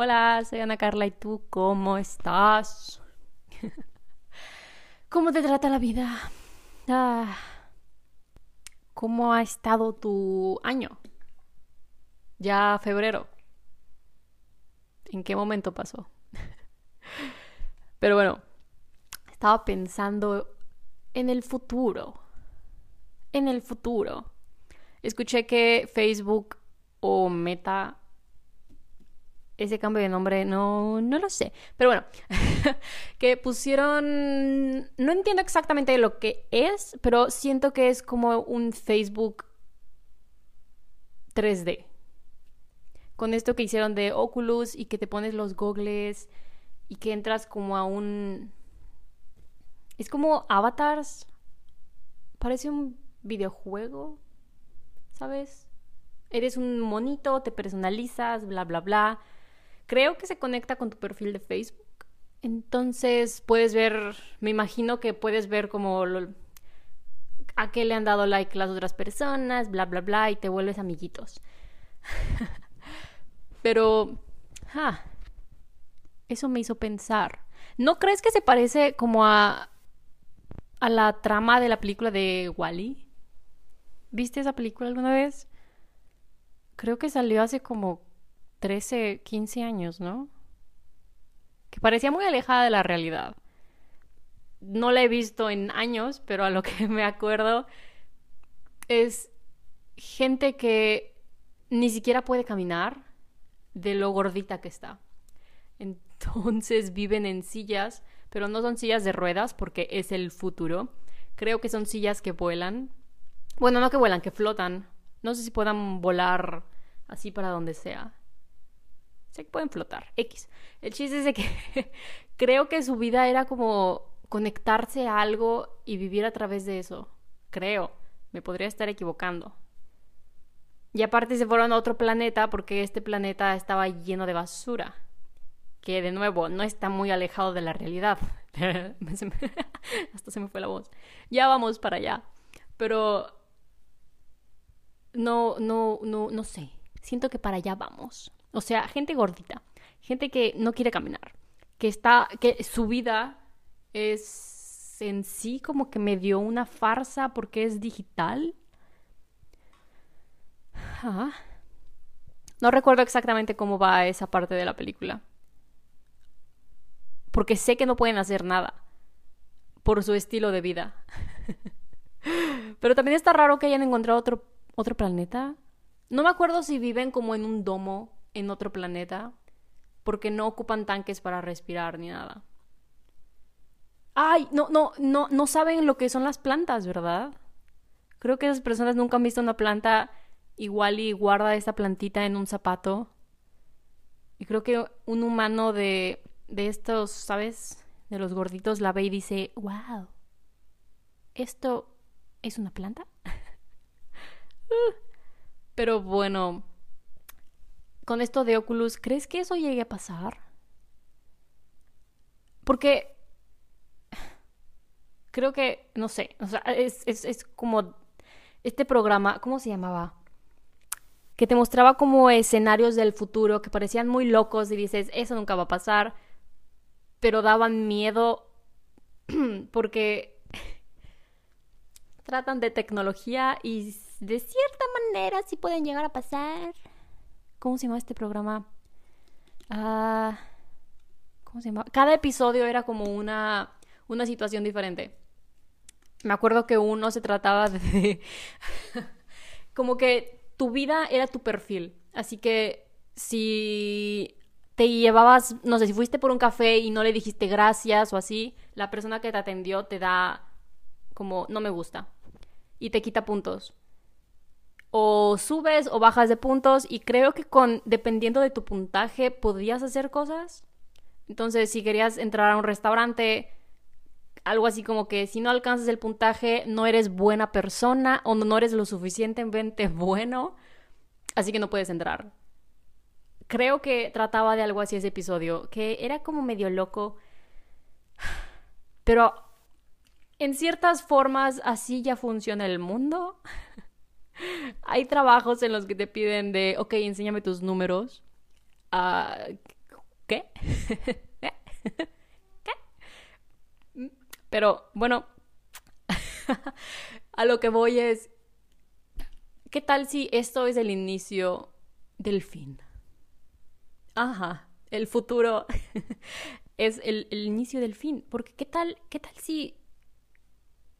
Hola, soy Ana Carla y tú, ¿cómo estás? ¿Cómo te trata la vida? Ah, ¿Cómo ha estado tu año? Ya febrero. ¿En qué momento pasó? Pero bueno, estaba pensando en el futuro. En el futuro. Escuché que Facebook o Meta ese cambio de nombre no, no lo sé. Pero bueno, que pusieron, no entiendo exactamente lo que es, pero siento que es como un Facebook 3D. Con esto que hicieron de Oculus y que te pones los gogles y que entras como a un... Es como avatars. Parece un videojuego, ¿sabes? Eres un monito, te personalizas, bla, bla, bla creo que se conecta con tu perfil de Facebook. Entonces puedes ver, me imagino que puedes ver como a qué le han dado like las otras personas, bla, bla, bla, y te vuelves amiguitos. Pero, ah, eso me hizo pensar. ¿No crees que se parece como a, a la trama de la película de Wally? ¿Viste esa película alguna vez? Creo que salió hace como 13, 15 años, ¿no? Que parecía muy alejada de la realidad. No la he visto en años, pero a lo que me acuerdo es gente que ni siquiera puede caminar de lo gordita que está. Entonces viven en sillas, pero no son sillas de ruedas porque es el futuro. Creo que son sillas que vuelan. Bueno, no que vuelan, que flotan. No sé si puedan volar así para donde sea que pueden flotar, X. El chiste es de que creo que su vida era como conectarse a algo y vivir a través de eso. Creo, me podría estar equivocando. Y aparte se fueron a otro planeta porque este planeta estaba lleno de basura. Que de nuevo no está muy alejado de la realidad. Hasta se me fue la voz. Ya vamos para allá. Pero no, no, no, no sé. Siento que para allá vamos. O sea, gente gordita, gente que no quiere caminar, que está, que su vida es en sí como que medio una farsa porque es digital. Ah. No recuerdo exactamente cómo va esa parte de la película. Porque sé que no pueden hacer nada por su estilo de vida. Pero también está raro que hayan encontrado otro, otro planeta. No me acuerdo si viven como en un domo en otro planeta porque no ocupan tanques para respirar ni nada. Ay, no, no, no, no saben lo que son las plantas, ¿verdad? Creo que esas personas nunca han visto una planta igual y guarda esa plantita en un zapato. Y creo que un humano de, de estos, ¿sabes? De los gorditos la ve y dice, wow, ¿esto es una planta? Pero bueno, con esto de Oculus, ¿crees que eso llegue a pasar? Porque creo que, no sé, o sea, es, es, como este programa, ¿cómo se llamaba? Que te mostraba como escenarios del futuro que parecían muy locos y dices, eso nunca va a pasar, pero daban miedo porque tratan de tecnología y de cierta manera sí pueden llegar a pasar. ¿Cómo se llama este programa? Ah. Cada episodio era como una, una situación diferente. Me acuerdo que uno se trataba de... como que tu vida era tu perfil. Así que si te llevabas, no sé, si fuiste por un café y no le dijiste gracias o así, la persona que te atendió te da como no me gusta y te quita puntos o subes o bajas de puntos y creo que con dependiendo de tu puntaje podías hacer cosas. Entonces, si querías entrar a un restaurante, algo así como que si no alcanzas el puntaje, no eres buena persona o no eres lo suficientemente bueno, así que no puedes entrar. Creo que trataba de algo así ese episodio, que era como medio loco, pero en ciertas formas así ya funciona el mundo. Hay trabajos en los que te piden de, ok, enséñame tus números. Ah, ¿Qué? ¿Qué? Pero bueno, a lo que voy es, ¿qué tal si esto es el inicio del fin? Ajá, el futuro es el, inicio del fin. Porque ¿qué tal, qué tal si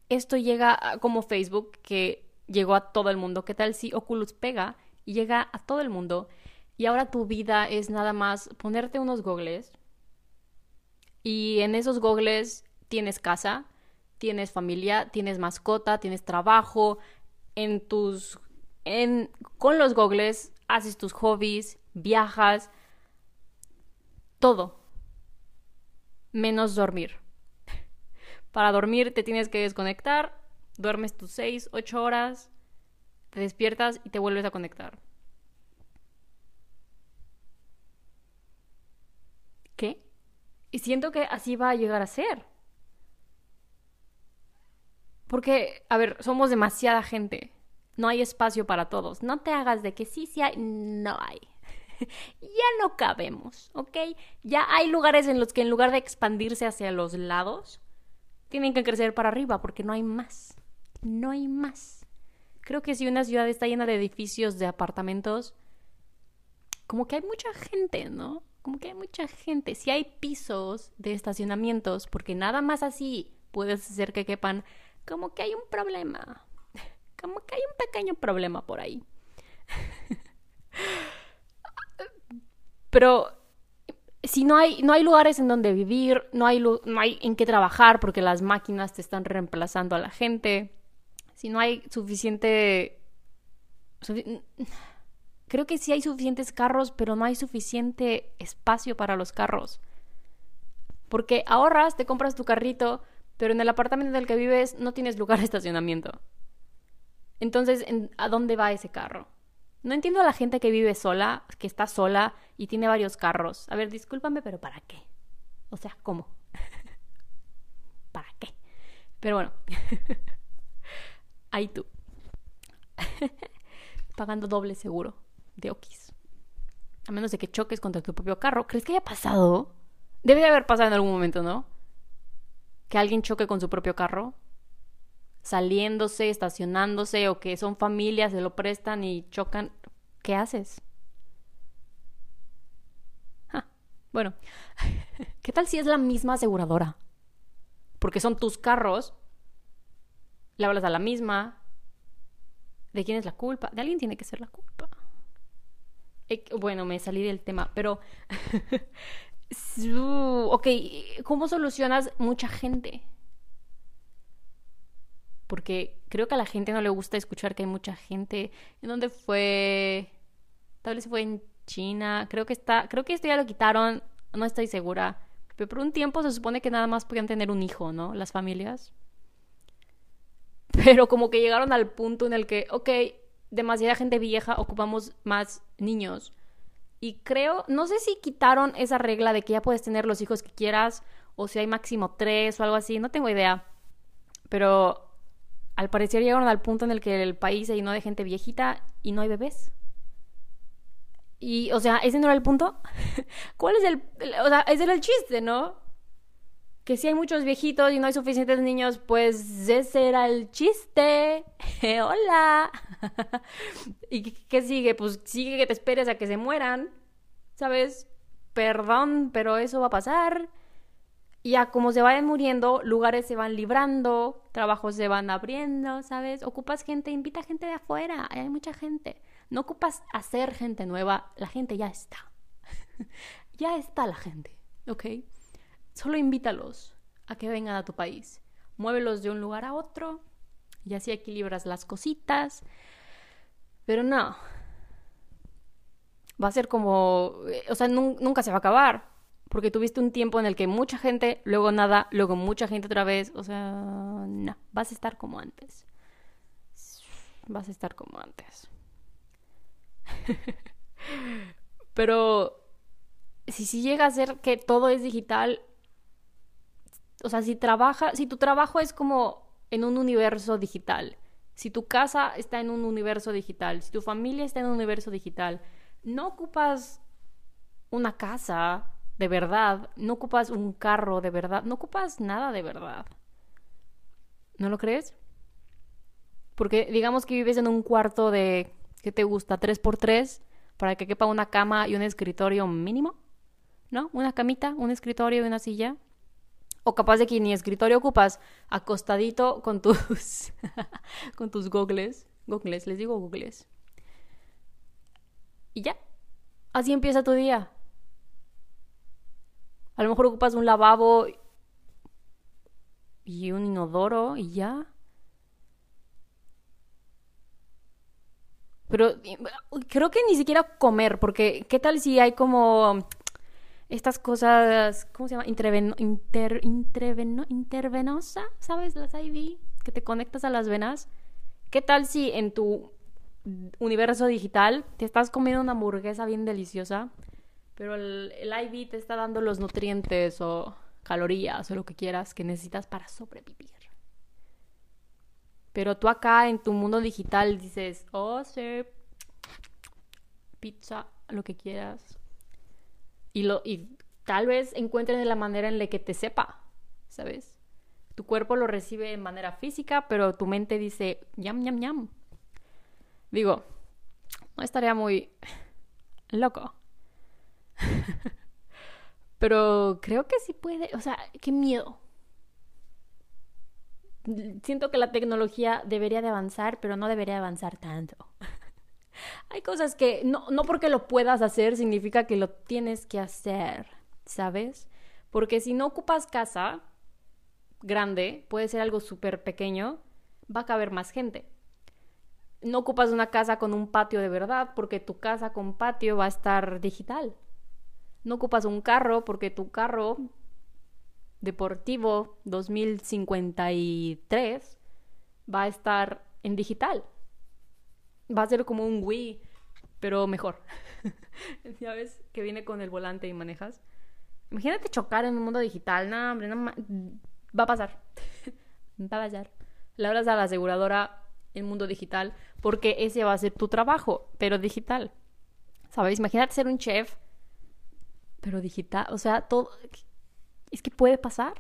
esto llega como Facebook, que llegó a todo el mundo? ¿Qué tal si Oculus pega y llega a todo el mundo? Y ahora tu vida es nada más ponerte unos gogles. Y en esos gogles tienes casa, tienes familia, tienes mascota, tienes trabajo. En tus. En, con los gogles haces tus hobbies, viajas. Todo. Menos dormir. Para dormir te tienes que desconectar. Duermes tus 6, 8 horas. Te despiertas y te vuelves a conectar. ¿Qué? Y siento que así va a llegar a ser. Porque, a ver, somos demasiada gente. No hay espacio para todos. No te hagas de que sí, sí hay. No hay. ya no cabemos, ¿ok? Ya hay lugares en los que en lugar de expandirse hacia los lados, tienen que crecer para arriba porque no hay más. No hay más. Creo que si una ciudad está llena de edificios de apartamentos, como que hay mucha gente, ¿no? como que hay mucha gente. Si hay pisos de estacionamientos, porque nada más así puedes hacer que quepan, como que hay un problema. Como que hay un pequeño problema por ahí. Pero si no hay, no hay lugares en donde vivir, no hay, no hay en qué trabajar porque las máquinas te están reemplazando a la gente, si no hay suficiente creo que sí hay suficientes carros, pero no hay suficiente espacio para los carros. Porque ahorras, te compras tu carrito, pero en el apartamento en el que vives no tienes lugar de estacionamiento. Entonces, ¿a dónde va ese carro? No entiendo a la gente que vive sola, que está sola y tiene varios carros. A ver, discúlpame, pero ¿para qué? O sea, ¿cómo? ¿Para qué? Pero bueno, ahí tú. Pagando doble seguro de Okis. A menos de que choques contra tu propio carro. ¿Crees que haya pasado? Debe de haber pasado en algún momento, ¿no? Que alguien choque con su propio carro. Saliéndose, estacionándose o que son familias, se lo prestan y chocan. ¿Qué haces? bueno, ¿qué tal si es la misma aseguradora? Porque son tus carros. Le hablas a la misma. ¿De quién es la culpa? De alguien tiene que ser la culpa. Bueno, me salí del tema, pero... ok, ¿cómo solucionas mucha gente? Porque creo que a la gente no le gusta escuchar que hay mucha gente. ¿En dónde fue? Tal vez fue en China. Creo que está, creo que esto ya lo quitaron. No estoy segura. Pero por un tiempo se supone que nada más podían tener un hijo, ¿no? Las familias. Pero como que llegaron al punto en el que, ok, demasiada gente vieja, ocupamos más niños. Y creo, no sé si quitaron esa regla de que ya puedes tener los hijos que quieras o si hay máximo tres o algo así, no tengo idea. Pero al parecer llegaron al punto en el que el país se llenó de gente viejita y no hay bebés. Y, o sea, ese no era el punto. ¿Cuál es el, o sea, ese era el chiste, ¿no? Que si hay muchos viejitos y no hay suficientes niños, pues ese era el chiste. Hola. ¿Y qué sigue? Pues sigue que te esperes a que se mueran. ¿Sabes? Perdón, pero eso va a pasar. Y ya como se vayan muriendo, lugares se van librando, trabajos se van abriendo, ¿sabes? Ocupas gente, invita gente de afuera, hay mucha gente. No ocupas hacer gente nueva, la gente ya está. ya está la gente, ¿ok? Solo invítalos a que vengan a tu país. Muévelos de un lugar a otro y así equilibras las cositas. Pero no. Va a ser como... Eh, o sea, nunca se va a acabar. Porque tuviste un tiempo en el que mucha gente, luego nada, luego mucha gente otra vez. O sea, no. Vas a estar como antes. Vas a estar como antes. Pero si, si llega a ser que todo es digital, o sea, si trabaja, si tu trabajo es como en un universo digital, si tu casa está en un universo digital, si tu familia está en un universo digital, no ocupas una casa de verdad, no ocupas un carro de verdad, no ocupas nada de verdad. ¿No lo crees? Porque digamos que vives en un cuarto de, ¿qué te gusta? ¿3 por 3 para que quepa una cama y un escritorio mínimo. ¿No? Una camita, un escritorio y una silla. O capaz de que ni escritorio ocupas, acostadito con tus con tus gogles, gogles, les digo gogles. Y ya. Así empieza tu día. A lo mejor ocupas un lavabo y un inodoro y ya. Pero creo que ni siquiera comer, porque ¿qué tal si hay como estas cosas, ¿cómo se llama? Interven, inter, intervenosa, ¿sabes? Las IV, que te conectas a las venas. ¿Qué tal si en tu universo digital te estás comiendo una hamburguesa bien deliciosa, pero el, el IV te está dando los nutrientes o calorías o lo que quieras que necesitas para sobrevivir? Pero tú acá en tu mundo digital dices, oh, sí, pizza, lo que quieras. Y, lo, y tal vez encuentren la manera en la que te sepa, ¿sabes? Tu cuerpo lo recibe de manera física, pero tu mente dice, yam, yam, yam. Digo, no estaría muy loco. pero creo que sí puede, o sea, qué miedo siento que la tecnología debería de avanzar, pero no debería avanzar tanto. Hay cosas que no, no porque lo puedas hacer significa que lo tienes que hacer, ¿sabes? Porque si no ocupas casa grande, puede ser algo súper pequeño, va a caber más gente. No ocupas una casa con un patio de verdad porque tu casa con patio va a estar digital. No ocupas un carro porque tu carro deportivo 2053 va a estar en digital. Va a ser como un Wii, pero mejor. ya ves que viene con el volante y manejas. Imagínate chocar en un mundo digital. No, hombre, no va a pasar. va a pasar. Le hablas a la aseguradora en mundo digital porque ese va a ser tu trabajo, pero digital. ¿Sabes? Imagínate ser un chef, pero digital. O sea, todo es que puede pasar.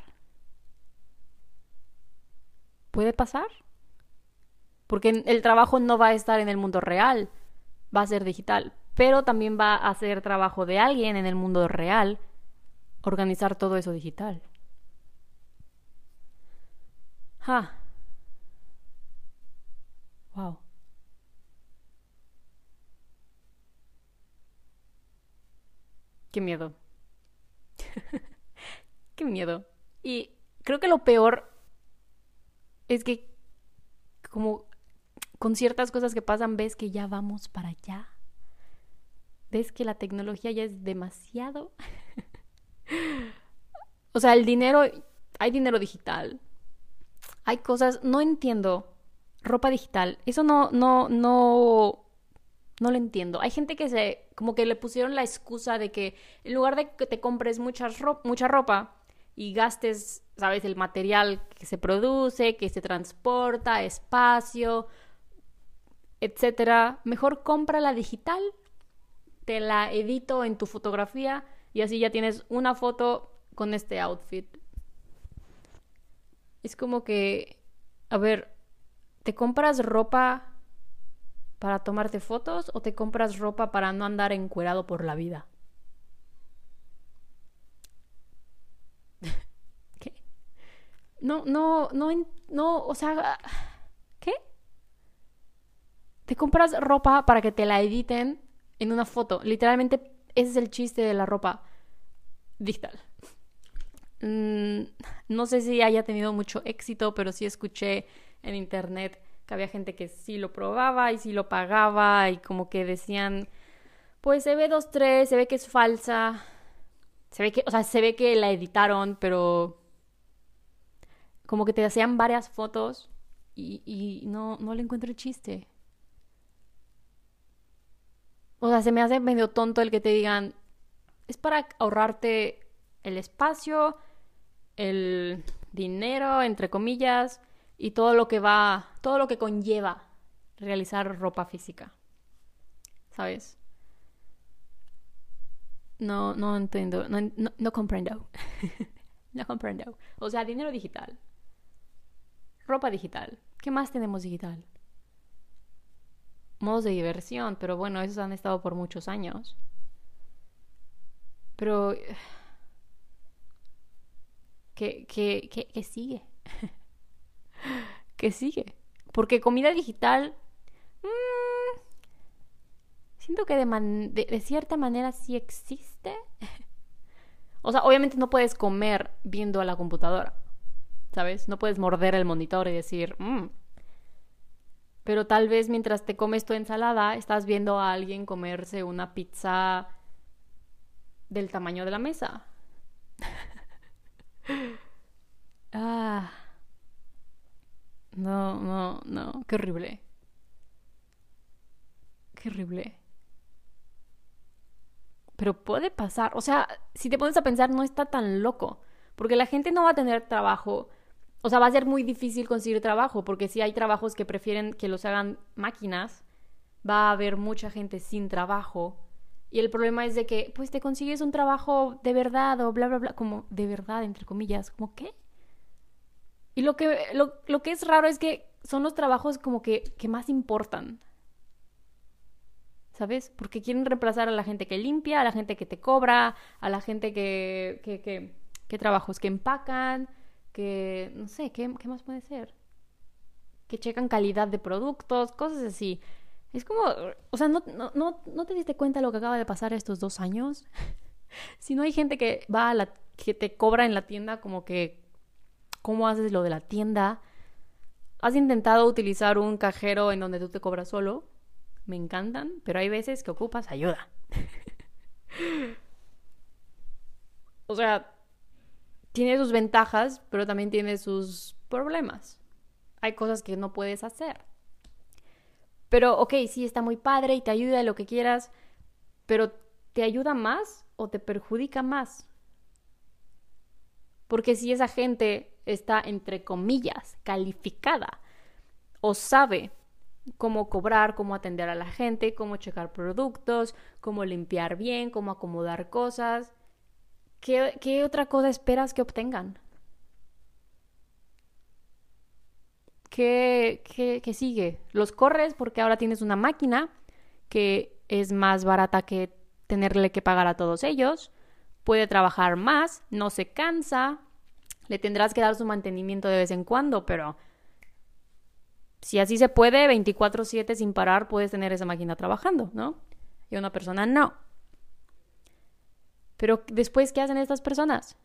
Puede pasar. Porque el trabajo no va a estar en el mundo real, va a ser digital, pero también va a ser trabajo de alguien en el mundo real organizar todo eso digital. Ah. Wow. Qué miedo. Qué miedo. Y creo que lo peor es que como con ciertas cosas que pasan ves que ya vamos para allá. Ves que la tecnología ya es demasiado. o sea, el dinero, hay dinero digital. Hay cosas, no entiendo. Ropa digital, eso no, no, no, no lo entiendo. Hay gente que se, como que le pusieron la excusa de que en lugar de que te compres mucha, mucha ropa, y gastes, sabes, el material que se produce, que se transporta, espacio, etcétera. Mejor compra la digital, te la edito en tu fotografía y así ya tienes una foto con este outfit. Es como que, a ver, ¿te compras ropa para tomarte fotos o te compras ropa para no andar encuerado por la vida? No, no, no, no, o sea, ¿qué? Te compras ropa para que te la editen en una foto. Literalmente, ese es el chiste de la ropa digital. Mm, no sé si haya tenido mucho éxito, pero sí escuché en internet que había gente que sí lo probaba y sí lo pagaba y como que decían, pues se ve dos, tres, se ve que es falsa, se ve que, o sea, se ve que la editaron, pero como que te hacían varias fotos y, no, no le encuentro el chiste. O sea, se me hace medio tonto el que te digan, es para ahorrarte el espacio, el dinero, entre comillas, y todo lo que va, todo lo que conlleva realizar ropa física. ¿Sabes? no, no entiendo, no, no, no comprendo. no comprendo. O sea, dinero digital. Ropa digital. ¿Qué más tenemos digital? Modos de diversión, pero bueno, esos han estado por muchos años. Pero... ¿Qué, qué, qué, qué sigue? ¿Qué sigue? Porque comida digital... Mmm, siento que de, de, cierta manera sí existe. o sea, obviamente no puedes comer viendo a la computadora. ¿Sabes? No puedes morder el monitor y decir, mmm. Pero tal vez mientras te comes tu ensalada, estás viendo a alguien comerse una pizza del tamaño de la mesa. ah. No, no, no. Qué horrible. Qué horrible. Pero puede pasar. O sea, si te pones a pensar, no está tan loco. Porque la gente no va a tener trabajo. O sea, va a ser muy difícil conseguir trabajo. Porque si hay trabajos que prefieren que los hagan máquinas, va a haber mucha gente sin trabajo. Y el problema es de que, pues te consigues un trabajo de verdad o bla, bla, bla. Como de verdad, entre comillas. Como, ¿qué? Y lo que, lo, lo que es raro es que son los trabajos como que, que más importan. ¿Sabes? Porque quieren reemplazar a la gente que limpia, a la gente que te cobra, a la gente que, que, que, que trabajos que empacan, que, no sé, ¿qué, ¿qué más puede ser? Que checan calidad de productos, cosas así. Es como, o sea, ¿no, no, no, ¿no te diste cuenta lo que acaba de pasar estos dos años? si no hay gente que va a la, que te cobra en la tienda como que cómo haces lo de la tienda. ¿Has intentado utilizar un cajero en donde tú te cobras solo? Me encantan, pero hay veces que ocupas ayuda. o sea, tiene sus ventajas, pero también tiene sus problemas. Hay cosas que no puedes hacer. Pero, ok, sí, está muy padre y te ayuda lo que quieras, pero ¿te ayuda más o te perjudica más? Porque si esa gente está, entre comillas, calificada o sabe cómo cobrar, cómo atender a la gente, cómo checar productos, cómo limpiar bien, cómo acomodar cosas, ¿qué, otra cosa esperas que obtengan? ¿Qué, qué, ¿Qué sigue? Los corres porque ahora tienes una máquina que es más barata que tenerle que pagar a todos ellos puede trabajar más, no se cansa, le tendrás que dar su mantenimiento de vez en cuando, pero si así se puede, 24/7 sin parar puedes tener esa máquina trabajando, ¿no? Y una persona no. Pero después, ¿qué hacen estas personas?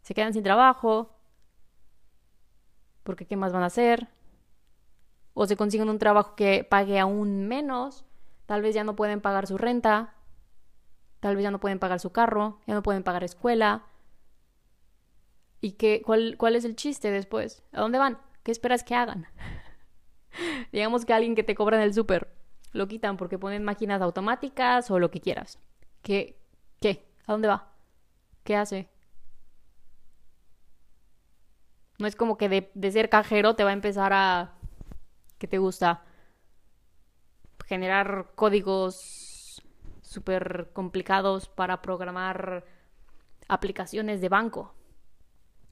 Se quedan sin trabajo, porque ¿qué más van a hacer? O se consiguen un trabajo que pague aún menos, tal vez ya no pueden pagar su renta, Tal vez ya no pueden pagar su carro, ya no pueden pagar escuela. ¿Y qué, cuál, cuál es el chiste después? ¿A dónde van? ¿Qué esperas que hagan? Digamos que alguien que te cobra en el súper lo quitan porque ponen máquinas automáticas o lo que quieras. ¿Qué? ¿A dónde va? ¿Qué hace? No es como que de, de ser cajero te va a empezar a... ¿Qué te gusta? Generar códigos súper complicados para programar aplicaciones de banco,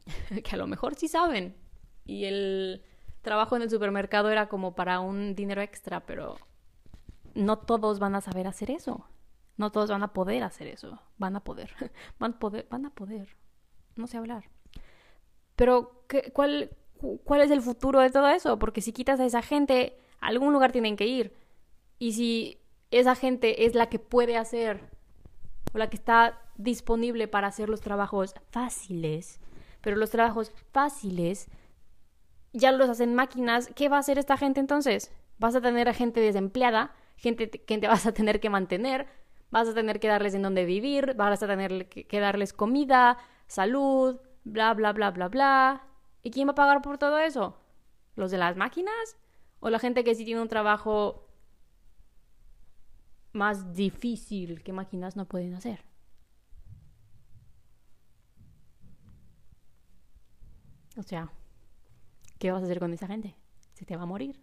que a lo mejor sí saben. Y el trabajo en el supermercado era como para un dinero extra, pero no todos van a saber hacer eso. No todos van a poder hacer eso. Van a poder. Van a poder. Van a poder. No sé hablar. Pero, ¿qué, cuál, ¿cuál es el futuro de todo eso? Porque si quitas a esa gente, a algún lugar tienen que ir. Y si esa gente es la que puede hacer o la que está disponible para hacer los trabajos fáciles. Pero los trabajos fáciles ya los hacen máquinas. ¿Qué va a hacer esta gente entonces? Vas a tener a gente desempleada, gente que te vas a tener que mantener, vas a tener que darles en dónde vivir, vas a tener que darles comida, salud, bla, bla, bla, bla, bla. ¿Y quién va a pagar por todo eso? ¿Los de las máquinas? ¿O la gente que sí tiene un trabajo más difícil que máquinas no pueden hacer. O sea, ¿qué vas a hacer con esa gente? Se te va a morir.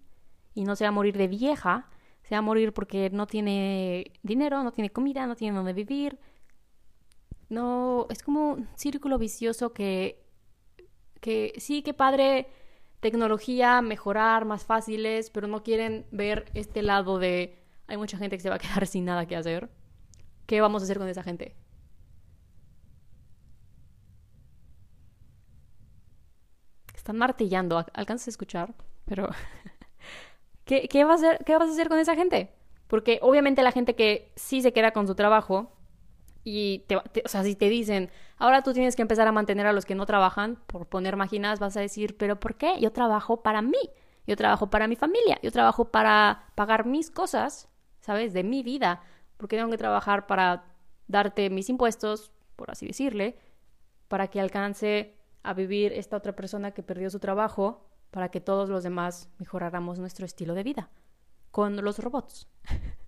Y no se va a morir de vieja, se va a morir porque no tiene dinero, no tiene comida, no tiene dónde vivir, No, es como un círculo vicioso que, que sí, que padre tecnología, mejorar, más fáciles, pero no quieren ver este lado de hay mucha gente que se va a quedar sin nada que hacer. ¿Qué vamos a hacer con esa gente? Están martillando, alcanzas a escuchar, pero ¿Qué, qué, va a hacer, ¿qué vas a hacer con esa gente? Porque obviamente la gente que sí se queda con su trabajo y te, o sea, si te dicen, ahora tú tienes que empezar a mantener a los que no trabajan, por poner máquinas, vas a decir, pero ¿por qué? Yo trabajo para mí, yo trabajo para mi familia, yo trabajo para pagar mis cosas, ¿sabes? De mi vida, porque tengo que trabajar para darte mis impuestos, por así decirle, para que alcance a vivir esta otra persona que perdió su trabajo, para que todos los demás mejoráramos nuestro estilo de vida con los robots.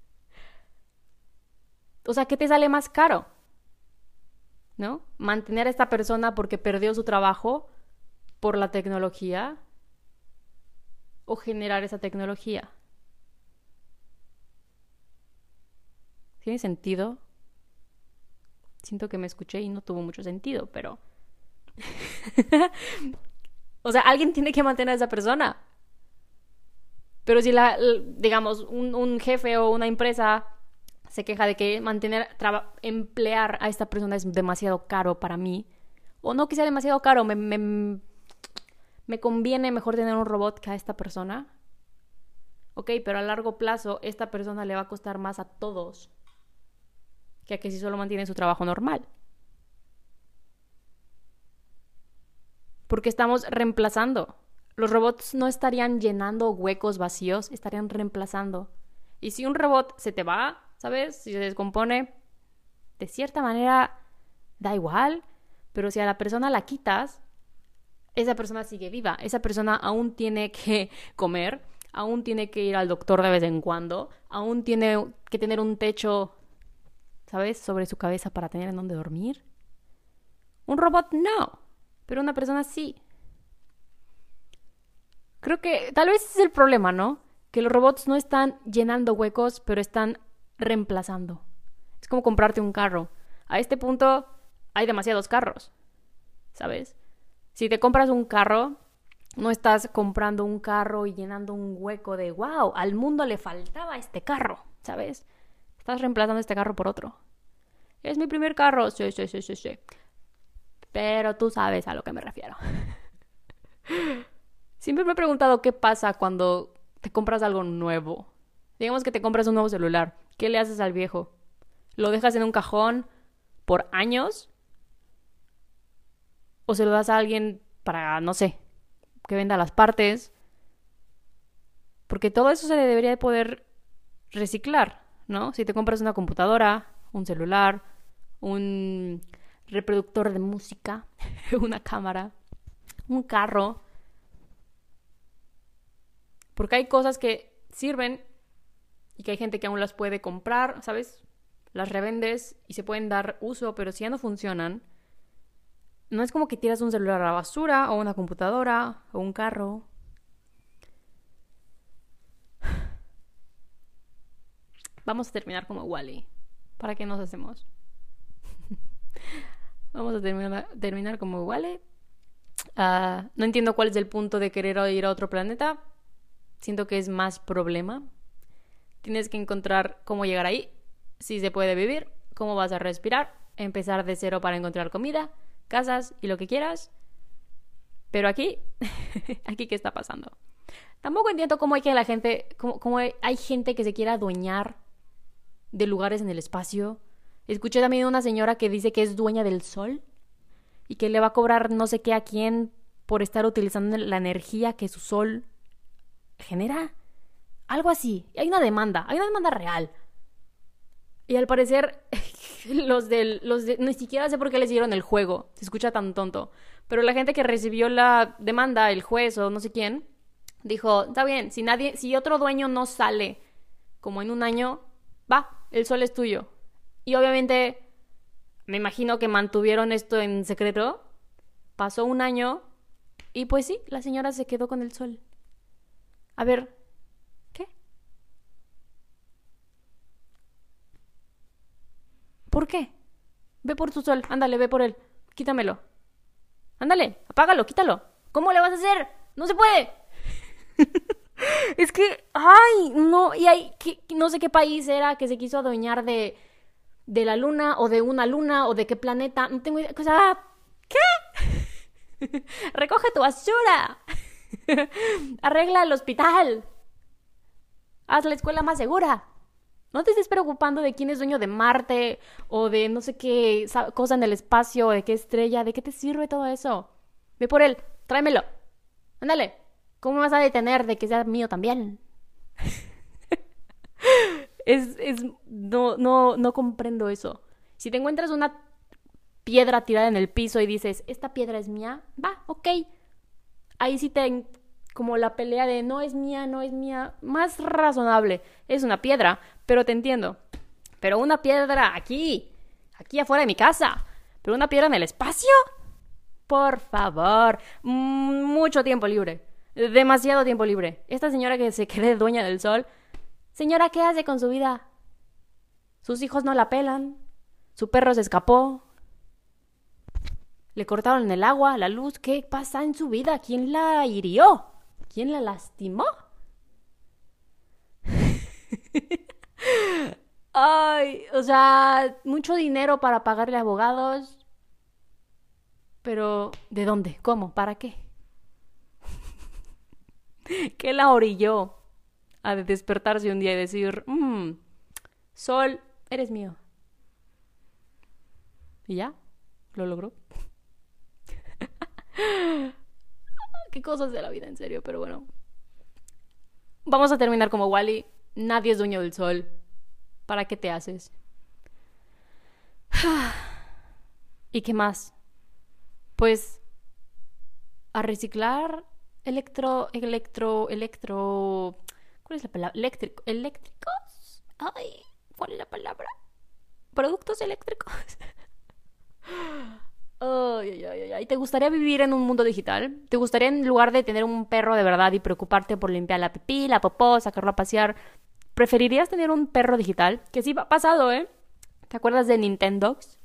O sea, ¿qué te sale más caro? ¿No? Mantener a esta persona porque perdió su trabajo por la tecnología o generar esa tecnología. ¿Tiene sentido? Siento que me escuché y no tuvo mucho sentido, pero... o sea, alguien tiene que mantener a esa persona. Pero si la, digamos, un, jefe o una empresa se queja de que mantener, emplear a esta persona es demasiado caro para mí. O no que sea demasiado caro, me, me, me conviene mejor tener un robot que a esta persona. Ok, pero a largo plazo esta persona le va a costar más a todos que a que si solo mantiene su trabajo normal. Porque estamos reemplazando. Los robots no estarían llenando huecos vacíos, estarían reemplazando. Y si un robot se te va, ¿sabes? Si se descompone, de cierta manera da igual, pero si a la persona la quitas, esa persona sigue viva, esa persona aún tiene que comer, aún tiene que ir al doctor de vez en cuando, aún tiene que tener un techo, ¿sabes?, sobre su cabeza para tener en donde dormir. Un robot no, pero una persona sí. Creo que tal vez es el problema, ¿no? Que los robots no están llenando huecos, pero están reemplazando. Es como comprarte un carro. A este punto hay demasiados carros, ¿sabes? Si te compras un carro, no estás comprando un carro y llenando un hueco de, wow, al mundo le faltaba este carro, ¿sabes? Estás reemplazando este carro por otro. Es mi primer carro, sí, sí, sí, sí, sí. Pero tú sabes a lo que me refiero. Siempre me he preguntado qué pasa cuando te compras algo nuevo. Digamos que te compras un nuevo celular. ¿Qué le haces al viejo? ¿Lo dejas en un cajón por años? ¿O se lo das a alguien para, no sé, que venda las partes? Porque todo eso se debería de poder reciclar, ¿no? Si te compras una computadora, un celular, un reproductor de música, una cámara, un carro. Porque hay cosas que sirven y que hay gente que aún las puede comprar, ¿sabes? Las revendes y se pueden dar uso, pero si ya no funcionan, no es como que tiras un celular a la basura o una computadora o un carro. Vamos a terminar como Wally. ¿Para qué nos hacemos? Vamos a terminar, como Wally. Ah, no entiendo cuál es el punto de querer ir a otro planeta. Siento que es más problema Tienes que encontrar cómo llegar ahí, si se puede vivir, cómo vas a respirar, empezar de cero para encontrar comida, casas y lo que quieras. Pero aquí, aquí qué está pasando. Tampoco entiendo cómo hay que la gente, cómo, hay gente que se quiera adueñar de lugares en el espacio. Escuché también una señora que dice que es dueña del sol y que le va a cobrar no sé qué a quién por estar utilizando la energía que su sol genera. Algo así. Hay una demanda, hay una demanda real. Y al parecer, los del. Los de, ni siquiera sé por qué les dieron el juego. Se escucha tan tonto. Pero la gente que recibió la demanda, el juez o no sé quién, dijo: Está bien, si nadie, si otro dueño no sale como en un año, va, el sol es tuyo. Y obviamente, me imagino que mantuvieron esto en secreto. Pasó un año y pues sí, la señora se quedó con el sol. A ver, ¿Por qué? Ve por tu sol, ándale, ve por él. Quítamelo. Ándale, apágalo, quítalo. ¿Cómo le vas a hacer? No se puede. es que, ay, no, y hay, que, no sé qué país era que se quiso adueñar de, de la luna o de una luna o de qué planeta. No tengo idea. O sea, ¿qué? Recoge tu basura. Arregla el hospital. Haz la escuela más segura. No te estés preocupando de quién es dueño de Marte o de no sé qué cosa en el espacio, de qué estrella, de qué te sirve todo eso. Ve por él, tráemelo. Ándale. ¿Cómo me vas a detener de que sea mío también? es, es, no, no, no comprendo eso. Si te encuentras una piedra tirada en el piso y dices, esta piedra es mía, va, ok. Ahí sí te, como la pelea de no es mía, no es mía, más razonable. Es una piedra, pero te entiendo. Pero una piedra aquí, aquí afuera de mi casa. Pero una piedra en el espacio. Por favor, mucho tiempo libre. Demasiado tiempo libre. Esta señora que se quede dueña del sol. Señora, ¿qué hace con su vida? Sus hijos no la pelan. Su perro se escapó. Le cortaron el agua, la luz. ¿Qué pasa en su vida? ¿Quién la hirió? ¿Quién la lastimó? Ay, o sea, mucho dinero para pagarle abogados. Pero, ¿de dónde? ¿Cómo? ¿Para qué? ¿Qué la orilló a despertarse un día y decir, mmm, Sol, eres mío? Y ya, lo logró. Qué cosas de la vida, en serio, pero bueno. Vamos a terminar como Wally. Nadie es dueño del sol. ¿Para qué te haces? ¿Y qué más? Pues a reciclar electro, electro, electro. ¿Cuál es la palabra? Eléctrico, eléctricos. Ay, ¿cuál es la palabra? Productos eléctricos. Ay, ay, ay, ¿Te gustaría vivir en un mundo digital? ¿Te gustaría en lugar de tener un perro de verdad y preocuparte por limpiar la pipí, la popó, sacarlo a pasear, preferirías tener un perro digital? Que sí ha pasado, ¿eh? ¿Te acuerdas de Nintendogs?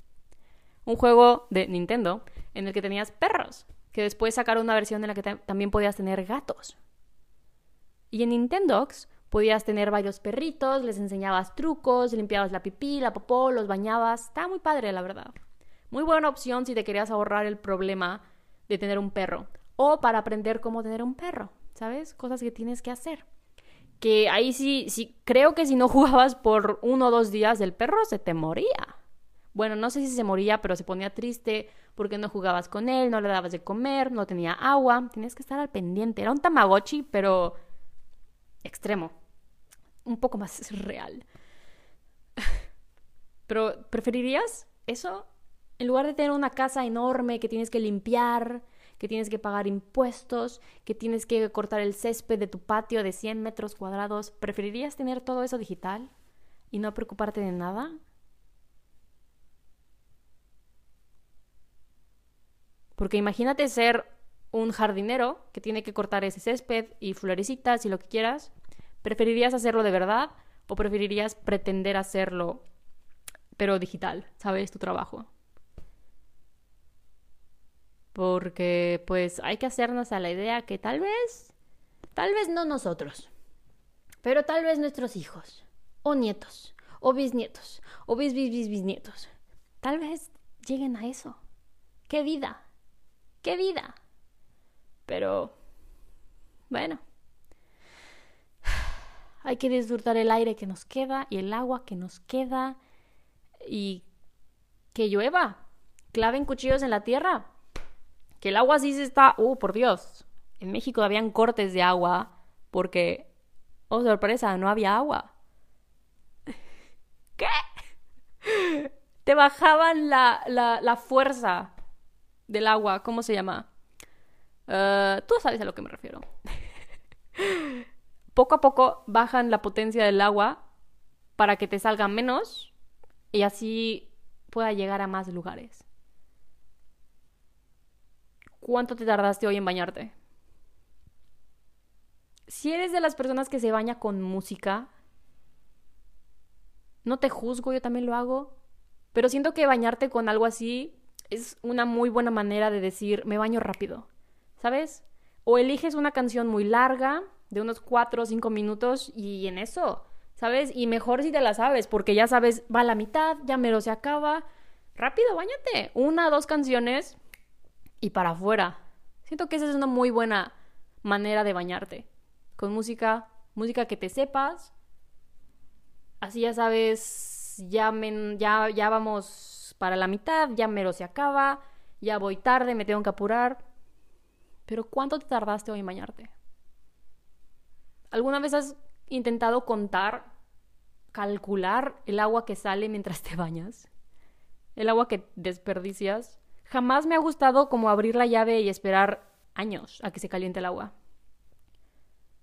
Un juego de Nintendo en el que tenías perros, que después sacaron una versión en la que también podías tener gatos. Y en Nintendogs podías tener varios perritos, les enseñabas trucos, limpiabas la pipí, la popó, los bañabas. Estaba muy padre, la verdad. Muy buena opción si te querías ahorrar el problema de tener un perro. O para aprender cómo tener un perro, ¿sabes? Cosas que tienes que hacer. Que ahí sí, sí, creo que si no jugabas por uno o dos días, el perro se te moría. Bueno, no sé si se moría, pero se ponía triste porque no jugabas con él, no le dabas de comer, no tenía agua, tenías que estar al pendiente. Era un tamagotchi, pero extremo. Un poco más real. Pero, ¿preferirías eso en lugar de tener una casa enorme que tienes que limpiar, que tienes que pagar impuestos, que tienes que cortar el césped de tu patio de 100 metros cuadrados, ¿preferirías tener todo eso digital y no preocuparte de nada? Porque imagínate ser un jardinero que tiene que cortar ese césped y florecitas y lo que quieras. ¿Preferirías hacerlo de verdad o preferirías pretender hacerlo pero digital, sabes, tu trabajo? porque pues hay que hacernos a la idea que tal vez, tal vez no nosotros, pero tal vez nuestros hijos, o nietos, o bisnietos, o bis, bis, bis, bisnietos, tal vez lleguen a eso. ¡Qué vida! ¡Qué vida! Pero, bueno, hay que disfrutar el aire que nos queda y el agua que nos queda y que llueva. Claven cuchillos en la tierra que el agua sí se está, uh, por Dios, en México habían cortes de agua porque, oh sorpresa, no había agua. ¿Qué? Te bajaban la, la, fuerza del agua, ¿cómo se llama? Uh, tú sabes a lo que me refiero. poco a poco bajan la potencia del agua para que te salga menos y así pueda llegar a más lugares. ¿Cuánto te tardaste hoy en bañarte? Si eres de las personas que se baña con música, no te juzgo, yo también lo hago. Pero siento que bañarte con algo así es una muy buena manera de decir, me baño rápido, ¿sabes? O eliges una canción muy larga, de unos 4 o 5 minutos, y en eso, ¿sabes? Y mejor si te la sabes, porque ya sabes, va a la mitad, ya mero se acaba. Rápido, bañate. Una, dos canciones y para afuera. Siento que esa es una muy buena manera de bañarte. Con música, música que te sepas. Así ya sabes, ya, ya, ya vamos para la mitad, ya mero se acaba, ya voy tarde, me tengo que apurar. Pero ¿cuánto te tardaste hoy en bañarte? ¿Alguna vez has intentado contar, calcular el agua que sale mientras te bañas? ¿El agua que desperdicias? Jamás me ha gustado como abrir la llave y esperar años a que se caliente el agua.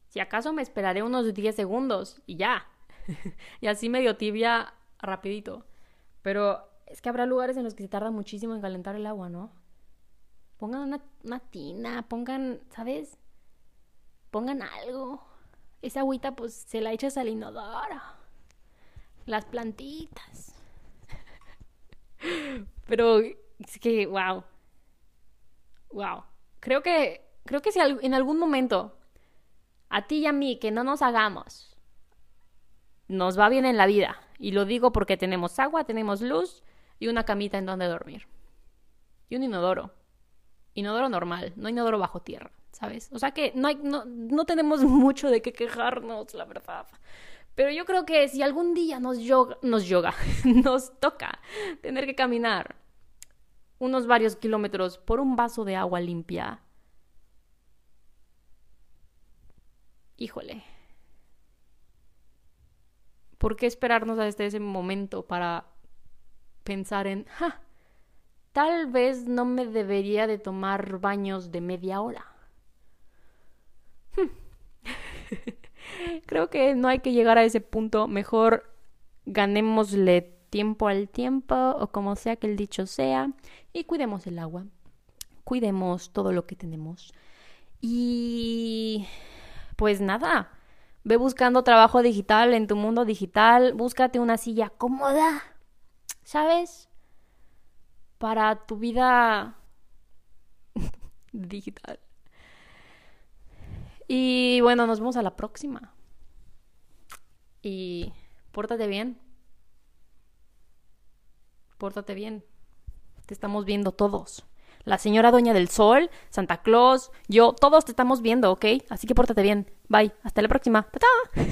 Si acaso me esperaré unos 10 segundos y ya. y así medio tibia rapidito. Pero es que habrá lugares en los que se tarda muchísimo en calentar el agua, ¿no? Pongan una, tina, pongan, ¿sabes? Pongan algo. Esa agüita pues se la echas al inodoro. Las plantitas. Pero es que, wow. Wow. Creo que, creo que si en algún momento a ti y a mí que no nos hagamos, nos va bien en la vida. Y lo digo porque tenemos agua, tenemos luz y una camita en donde dormir. Y un inodoro. Inodoro normal, no inodoro bajo tierra, ¿sabes? O sea que no, hay, no, no tenemos mucho de qué quejarnos, la verdad. Pero yo creo que si algún día nos yoga, nos yoga, nos toca tener que caminar unos varios kilómetros por un vaso de agua limpia, híjole, ¿por qué esperarnos hasta ese momento para pensar en, ja, tal vez no me debería de tomar baños de media hora? Hmm. Creo que no hay que llegar a ese punto, mejor ganémosle tiempo al tiempo o como sea que el dicho sea y cuidemos el agua, cuidemos todo lo que tenemos. Y pues nada, ve buscando trabajo digital en tu mundo digital, búscate una silla cómoda, ¿sabes? Para tu vida digital. Y bueno, nos vemos a la próxima. Y pórtate bien. Pórtate bien. Te estamos viendo todos la señora Doña del Sol, Santa Claus, yo, todos te estamos viendo, ¿ok? Así que pórtate bien. Bye. Hasta la próxima. ¡Ta,